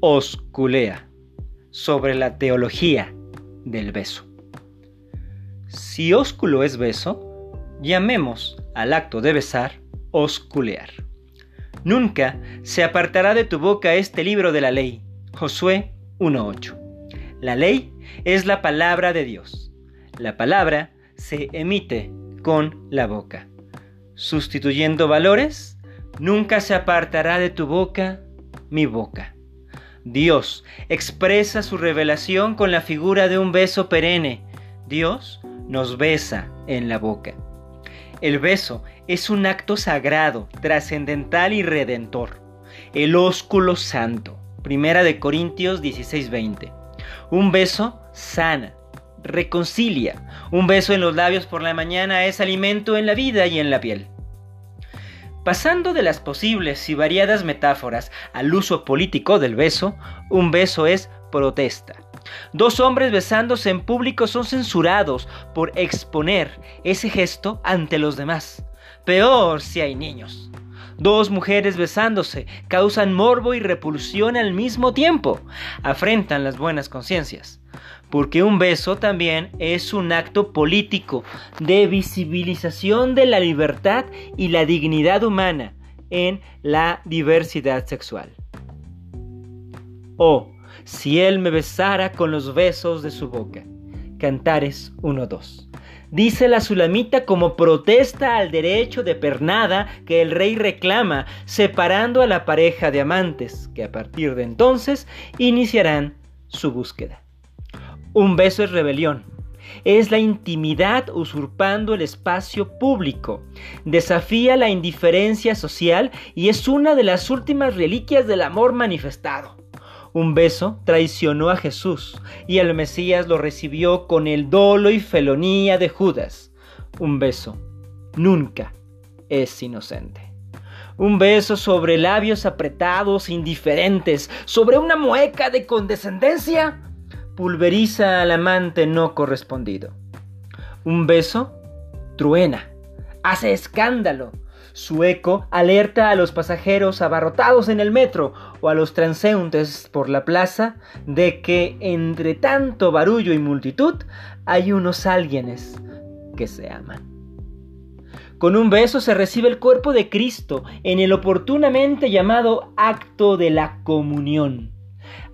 osculea sobre la teología del beso. Si ósculo es beso, llamemos al acto de besar osculear. Nunca se apartará de tu boca este libro de la ley. Josué 1.8. La ley es la palabra de Dios. La palabra se emite con la boca. Sustituyendo valores, nunca se apartará de tu boca mi boca. Dios expresa su revelación con la figura de un beso perenne. Dios nos besa en la boca. El beso es un acto sagrado, trascendental y redentor. El ósculo santo. Primera de Corintios 16:20. Un beso sana, reconcilia. Un beso en los labios por la mañana es alimento en la vida y en la piel. Pasando de las posibles y variadas metáforas al uso político del beso, un beso es protesta. Dos hombres besándose en público son censurados por exponer ese gesto ante los demás. Peor si hay niños. Dos mujeres besándose causan morbo y repulsión al mismo tiempo. Afrentan las buenas conciencias porque un beso también es un acto político de visibilización de la libertad y la dignidad humana en la diversidad sexual. Oh, si él me besara con los besos de su boca. Cantares 1.2. Dice la Sulamita como protesta al derecho de pernada que el rey reclama, separando a la pareja de amantes, que a partir de entonces iniciarán su búsqueda. Un beso es rebelión. Es la intimidad usurpando el espacio público. Desafía la indiferencia social y es una de las últimas reliquias del amor manifestado. Un beso traicionó a Jesús y el Mesías lo recibió con el dolo y felonía de Judas. Un beso nunca es inocente. Un beso sobre labios apretados, indiferentes, sobre una mueca de condescendencia pulveriza al amante no correspondido. Un beso truena, hace escándalo. Su eco alerta a los pasajeros abarrotados en el metro o a los transeúntes por la plaza de que entre tanto barullo y multitud hay unos alguienes que se aman. Con un beso se recibe el cuerpo de Cristo en el oportunamente llamado acto de la comunión.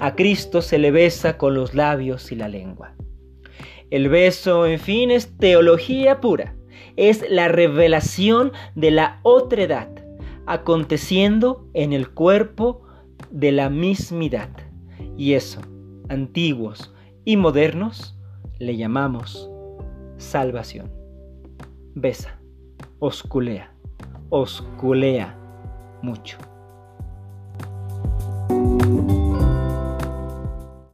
A Cristo se le besa con los labios y la lengua. El beso, en fin, es teología pura. Es la revelación de la otredad, aconteciendo en el cuerpo de la mismidad. Y eso, antiguos y modernos, le llamamos salvación. Besa, osculea, osculea mucho.